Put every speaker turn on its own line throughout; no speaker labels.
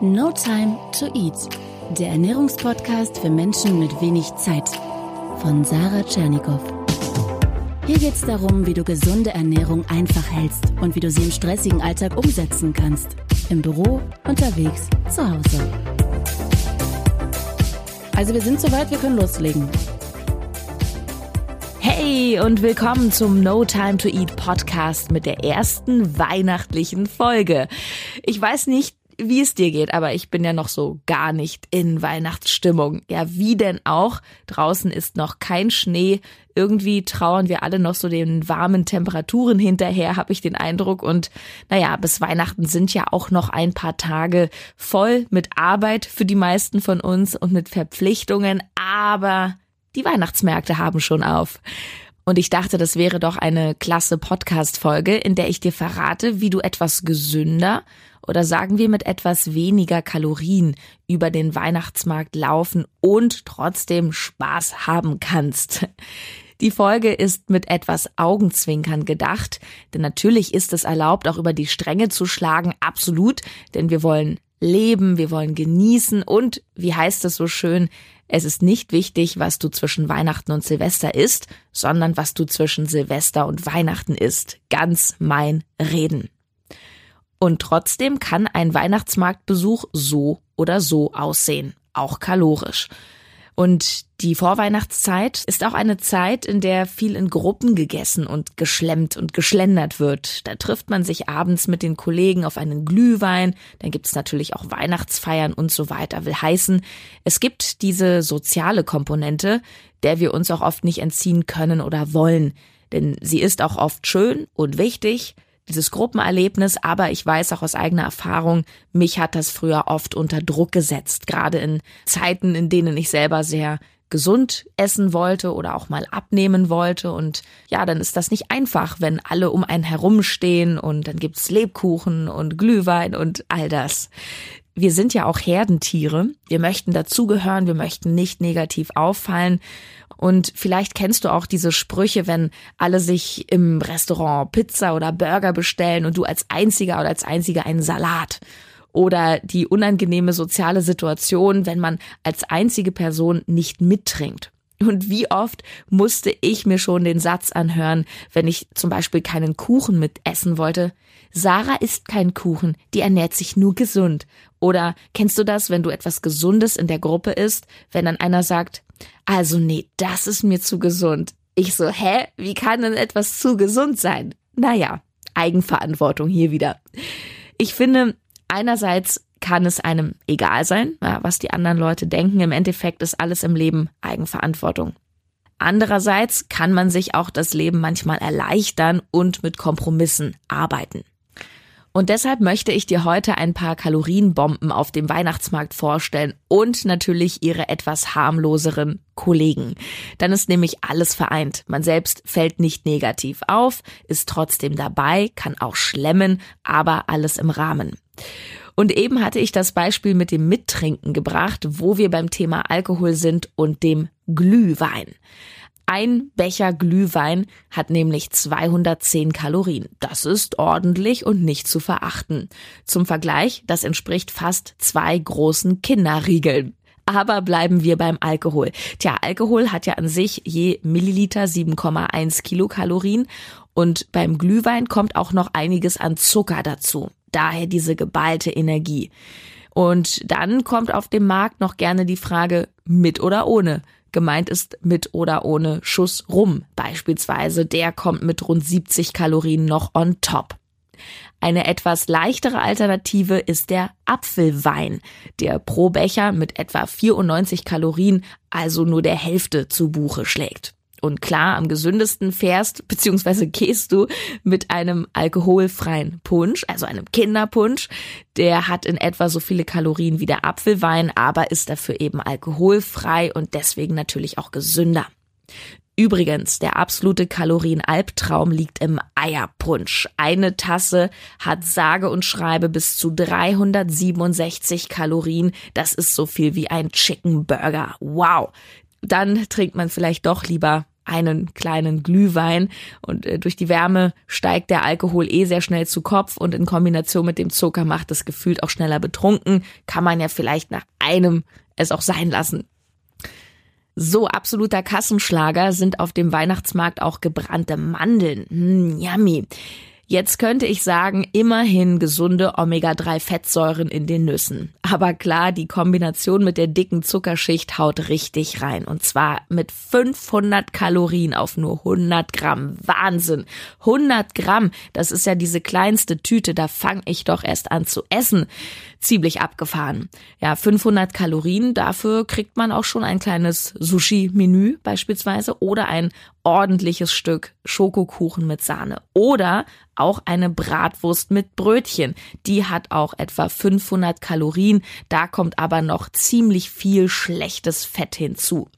No Time to Eat, der Ernährungspodcast für Menschen mit wenig Zeit von Sarah Tschernikow. Hier geht es darum, wie du gesunde Ernährung einfach hältst und wie du sie im stressigen Alltag umsetzen kannst. Im Büro, unterwegs, zu Hause. Also wir sind soweit, wir können loslegen.
Hey und willkommen zum No Time to Eat Podcast mit der ersten weihnachtlichen Folge. Ich weiß nicht, wie es dir geht, aber ich bin ja noch so gar nicht in Weihnachtsstimmung. Ja, wie denn auch? Draußen ist noch kein Schnee. Irgendwie trauern wir alle noch so den warmen Temperaturen hinterher, habe ich den Eindruck. Und naja, bis Weihnachten sind ja auch noch ein paar Tage voll mit Arbeit für die meisten von uns und mit Verpflichtungen. Aber die Weihnachtsmärkte haben schon auf. Und ich dachte, das wäre doch eine klasse Podcast-Folge, in der ich dir verrate, wie du etwas gesünder oder sagen wir mit etwas weniger Kalorien über den Weihnachtsmarkt laufen und trotzdem Spaß haben kannst. Die Folge ist mit etwas Augenzwinkern gedacht, denn natürlich ist es erlaubt, auch über die Stränge zu schlagen, absolut, denn wir wollen leben, wir wollen genießen und, wie heißt es so schön, es ist nicht wichtig, was du zwischen Weihnachten und Silvester isst, sondern was du zwischen Silvester und Weihnachten isst. Ganz mein Reden. Und trotzdem kann ein Weihnachtsmarktbesuch so oder so aussehen, auch kalorisch. Und die Vorweihnachtszeit ist auch eine Zeit, in der viel in Gruppen gegessen und geschlemmt und geschlendert wird. Da trifft man sich abends mit den Kollegen auf einen Glühwein, dann gibt's natürlich auch Weihnachtsfeiern und so weiter. Will heißen, es gibt diese soziale Komponente, der wir uns auch oft nicht entziehen können oder wollen. Denn sie ist auch oft schön und wichtig, dieses Gruppenerlebnis, aber ich weiß auch aus eigener Erfahrung, mich hat das früher oft unter Druck gesetzt, gerade in Zeiten, in denen ich selber sehr gesund essen wollte oder auch mal abnehmen wollte. Und ja, dann ist das nicht einfach, wenn alle um einen herumstehen und dann gibt's Lebkuchen und Glühwein und all das. Wir sind ja auch Herdentiere. Wir möchten dazugehören, wir möchten nicht negativ auffallen. Und vielleicht kennst du auch diese Sprüche, wenn alle sich im Restaurant Pizza oder Burger bestellen und du als einziger oder als einziger einen Salat. Oder die unangenehme soziale Situation, wenn man als einzige Person nicht mittrinkt. Und wie oft musste ich mir schon den Satz anhören, wenn ich zum Beispiel keinen Kuchen mit essen wollte? Sarah isst keinen Kuchen, die ernährt sich nur gesund. Oder kennst du das, wenn du etwas Gesundes in der Gruppe isst, wenn dann einer sagt, also nee, das ist mir zu gesund. Ich so, hä? Wie kann denn etwas zu gesund sein? Naja, Eigenverantwortung hier wieder. Ich finde, einerseits kann es einem egal sein, was die anderen Leute denken. Im Endeffekt ist alles im Leben Eigenverantwortung. Andererseits kann man sich auch das Leben manchmal erleichtern und mit Kompromissen arbeiten. Und deshalb möchte ich dir heute ein paar Kalorienbomben auf dem Weihnachtsmarkt vorstellen und natürlich ihre etwas harmloseren Kollegen. Dann ist nämlich alles vereint. Man selbst fällt nicht negativ auf, ist trotzdem dabei, kann auch schlemmen, aber alles im Rahmen. Und eben hatte ich das Beispiel mit dem Mittrinken gebracht, wo wir beim Thema Alkohol sind und dem Glühwein. Ein Becher Glühwein hat nämlich 210 Kalorien. Das ist ordentlich und nicht zu verachten. Zum Vergleich, das entspricht fast zwei großen Kinderriegeln. Aber bleiben wir beim Alkohol. Tja, Alkohol hat ja an sich je Milliliter 7,1 Kilokalorien und beim Glühwein kommt auch noch einiges an Zucker dazu. Daher diese geballte Energie. Und dann kommt auf dem Markt noch gerne die Frage mit oder ohne. Gemeint ist mit oder ohne Schuss rum beispielsweise. Der kommt mit rund 70 Kalorien noch on top. Eine etwas leichtere Alternative ist der Apfelwein, der pro Becher mit etwa 94 Kalorien, also nur der Hälfte zu Buche schlägt. Und klar, am gesündesten fährst bzw. gehst du mit einem alkoholfreien Punsch, also einem Kinderpunsch. Der hat in etwa so viele Kalorien wie der Apfelwein, aber ist dafür eben alkoholfrei und deswegen natürlich auch gesünder. Übrigens, der absolute Kalorienalbtraum liegt im Eierpunsch. Eine Tasse hat sage und schreibe bis zu 367 Kalorien. Das ist so viel wie ein Chicken Burger. Wow dann trinkt man vielleicht doch lieber einen kleinen Glühwein und äh, durch die Wärme steigt der Alkohol eh sehr schnell zu Kopf und in Kombination mit dem Zucker macht es gefühlt auch schneller betrunken. Kann man ja vielleicht nach einem es auch sein lassen. So absoluter Kassenschlager sind auf dem Weihnachtsmarkt auch gebrannte Mandeln. Mm, yummy. Jetzt könnte ich sagen, immerhin gesunde Omega-3-Fettsäuren in den Nüssen. Aber klar, die Kombination mit der dicken Zuckerschicht haut richtig rein. Und zwar mit 500 Kalorien auf nur 100 Gramm. Wahnsinn. 100 Gramm, das ist ja diese kleinste Tüte, da fange ich doch erst an zu essen. Ziemlich abgefahren. Ja, 500 Kalorien, dafür kriegt man auch schon ein kleines Sushi-Menü beispielsweise oder ein ordentliches Stück Schokokuchen mit Sahne oder auch eine Bratwurst mit Brötchen. Die hat auch etwa 500 Kalorien, da kommt aber noch ziemlich viel schlechtes Fett hinzu.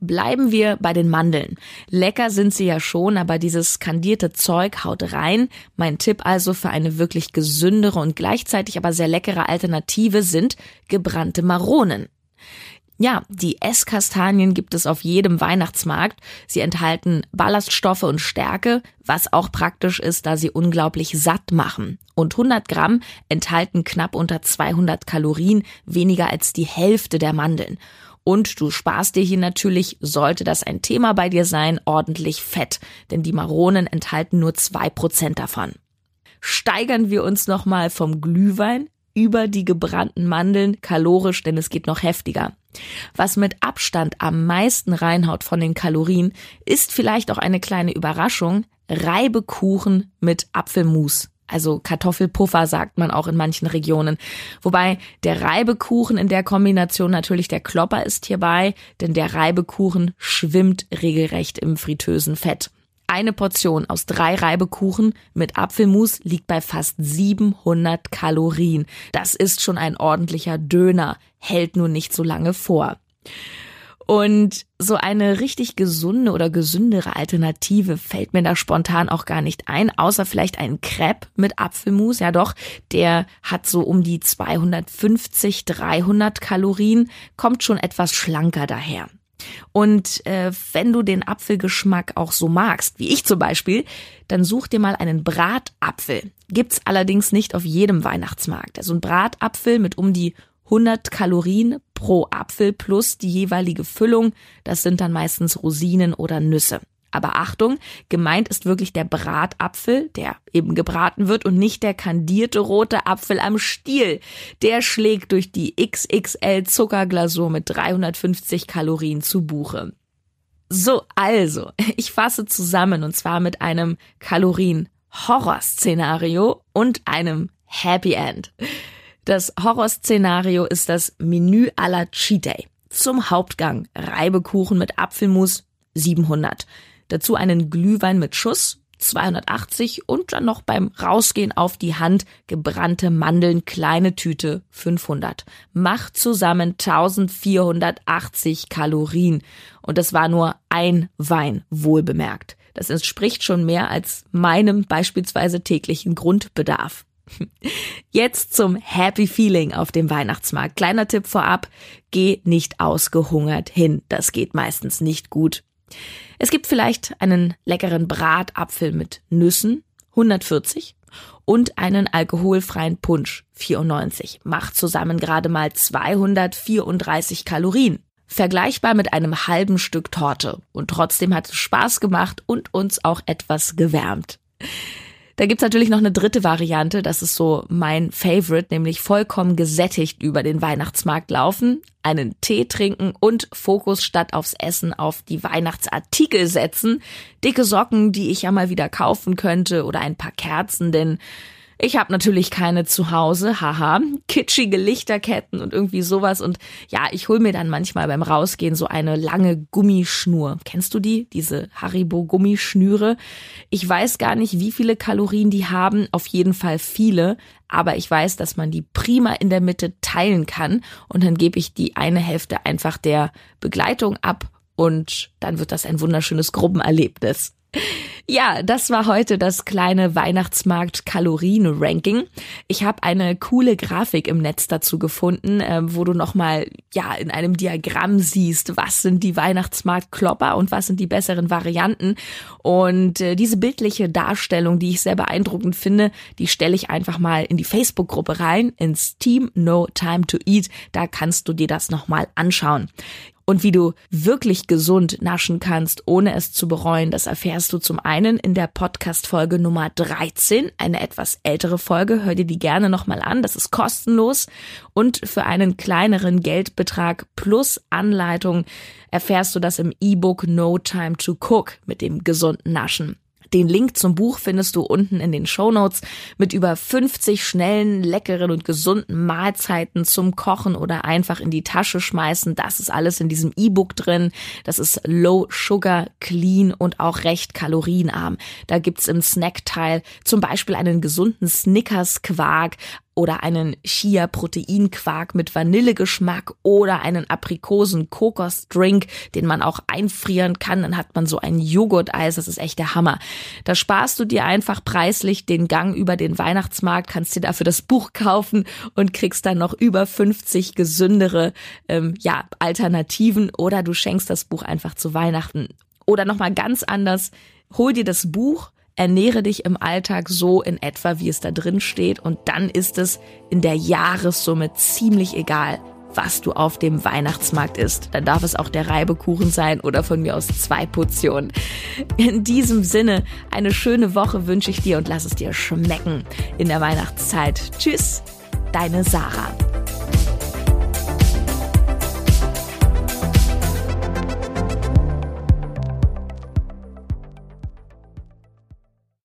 Bleiben wir bei den Mandeln. Lecker sind sie ja schon, aber dieses kandierte Zeug haut rein. Mein Tipp also für eine wirklich gesündere und gleichzeitig aber sehr leckere Alternative sind gebrannte Maronen. Ja, die Esskastanien gibt es auf jedem Weihnachtsmarkt. Sie enthalten Ballaststoffe und Stärke, was auch praktisch ist, da sie unglaublich satt machen. Und 100 Gramm enthalten knapp unter 200 Kalorien, weniger als die Hälfte der Mandeln. Und du sparst dir hier natürlich, sollte das ein Thema bei dir sein, ordentlich Fett, denn die Maronen enthalten nur zwei Prozent davon. Steigern wir uns nochmal vom Glühwein über die gebrannten Mandeln kalorisch, denn es geht noch heftiger. Was mit Abstand am meisten reinhaut von den Kalorien, ist vielleicht auch eine kleine Überraschung, Reibekuchen mit Apfelmus. Also Kartoffelpuffer sagt man auch in manchen Regionen. Wobei der Reibekuchen in der Kombination natürlich der Klopper ist hierbei, denn der Reibekuchen schwimmt regelrecht im fritösen Fett. Eine Portion aus drei Reibekuchen mit Apfelmus liegt bei fast 700 Kalorien. Das ist schon ein ordentlicher Döner, hält nur nicht so lange vor. Und so eine richtig gesunde oder gesündere Alternative fällt mir da spontan auch gar nicht ein, außer vielleicht ein Crepe mit Apfelmus. Ja doch, der hat so um die 250, 300 Kalorien, kommt schon etwas schlanker daher. Und äh, wenn du den Apfelgeschmack auch so magst, wie ich zum Beispiel, dann such dir mal einen Bratapfel. Gibt's allerdings nicht auf jedem Weihnachtsmarkt. Also ein Bratapfel mit um die 100 Kalorien pro Apfel plus die jeweilige Füllung. Das sind dann meistens Rosinen oder Nüsse. Aber Achtung, gemeint ist wirklich der Bratapfel, der eben gebraten wird und nicht der kandierte rote Apfel am Stiel. Der schlägt durch die XXL Zuckerglasur mit 350 Kalorien zu Buche. So, also, ich fasse zusammen und zwar mit einem Kalorien-Horror-Szenario und einem Happy End. Das Horrorszenario ist das Menü à la Cheat Day. Zum Hauptgang Reibekuchen mit Apfelmus 700. Dazu einen Glühwein mit Schuss 280 und dann noch beim Rausgehen auf die Hand gebrannte Mandeln, kleine Tüte 500. Macht zusammen 1480 Kalorien. Und das war nur ein Wein, wohlbemerkt. Das entspricht schon mehr als meinem beispielsweise täglichen Grundbedarf. Jetzt zum Happy Feeling auf dem Weihnachtsmarkt. Kleiner Tipp vorab, geh nicht ausgehungert hin. Das geht meistens nicht gut. Es gibt vielleicht einen leckeren Bratapfel mit Nüssen, 140, und einen alkoholfreien Punsch, 94. Macht zusammen gerade mal 234 Kalorien. Vergleichbar mit einem halben Stück Torte. Und trotzdem hat es Spaß gemacht und uns auch etwas gewärmt. Da gibt's natürlich noch eine dritte Variante, das ist so mein Favorite, nämlich vollkommen gesättigt über den Weihnachtsmarkt laufen, einen Tee trinken und Fokus statt aufs Essen auf die Weihnachtsartikel setzen. Dicke Socken, die ich ja mal wieder kaufen könnte oder ein paar Kerzen, denn ich habe natürlich keine zu Hause, haha, kitschige Lichterketten und irgendwie sowas. Und ja, ich hol mir dann manchmal beim Rausgehen so eine lange Gummischnur. Kennst du die? Diese Haribo-Gummischnüre. Ich weiß gar nicht, wie viele Kalorien die haben. Auf jeden Fall viele. Aber ich weiß, dass man die prima in der Mitte teilen kann. Und dann gebe ich die eine Hälfte einfach der Begleitung ab. Und dann wird das ein wunderschönes Gruppenerlebnis. Ja, das war heute das kleine Weihnachtsmarkt-Kalorien-Ranking. Ich habe eine coole Grafik im Netz dazu gefunden, äh, wo du nochmal ja, in einem Diagramm siehst, was sind die Weihnachtsmarkt-Klopper und was sind die besseren Varianten. Und äh, diese bildliche Darstellung, die ich sehr beeindruckend finde, die stelle ich einfach mal in die Facebook-Gruppe rein, ins Team No Time to Eat. Da kannst du dir das nochmal anschauen. Und wie du wirklich gesund naschen kannst, ohne es zu bereuen, das erfährst du zum einen in der Podcast-Folge Nummer 13, eine etwas ältere Folge. Hör dir die gerne nochmal an, das ist kostenlos. Und für einen kleineren Geldbetrag plus Anleitung erfährst du das im E-Book No Time to Cook mit dem gesunden Naschen. Den Link zum Buch findest du unten in den Show Notes mit über 50 schnellen, leckeren und gesunden Mahlzeiten zum Kochen oder einfach in die Tasche schmeißen. Das ist alles in diesem E-Book drin. Das ist low sugar, clean und auch recht kalorienarm. Da gibt's im Snackteil zum Beispiel einen gesunden Snickers Quark, oder einen Chia-Proteinquark mit Vanillegeschmack oder einen Aprikosen-Kokos-Drink, den man auch einfrieren kann. Dann hat man so ein Joghurt-Eis. Das ist echt der Hammer. Da sparst du dir einfach preislich den Gang über den Weihnachtsmarkt, kannst dir dafür das Buch kaufen und kriegst dann noch über 50 gesündere ähm, ja, Alternativen oder du schenkst das Buch einfach zu Weihnachten. Oder nochmal ganz anders, hol dir das Buch, ernähre dich im Alltag so in etwa, wie es da drin steht und dann ist es in der Jahressumme ziemlich egal, was du auf dem Weihnachtsmarkt isst. Dann darf es auch der Reibekuchen sein oder von mir aus zwei Portionen. In diesem Sinne, eine schöne Woche wünsche ich dir und lass es dir schmecken in der Weihnachtszeit. Tschüss, deine Sarah.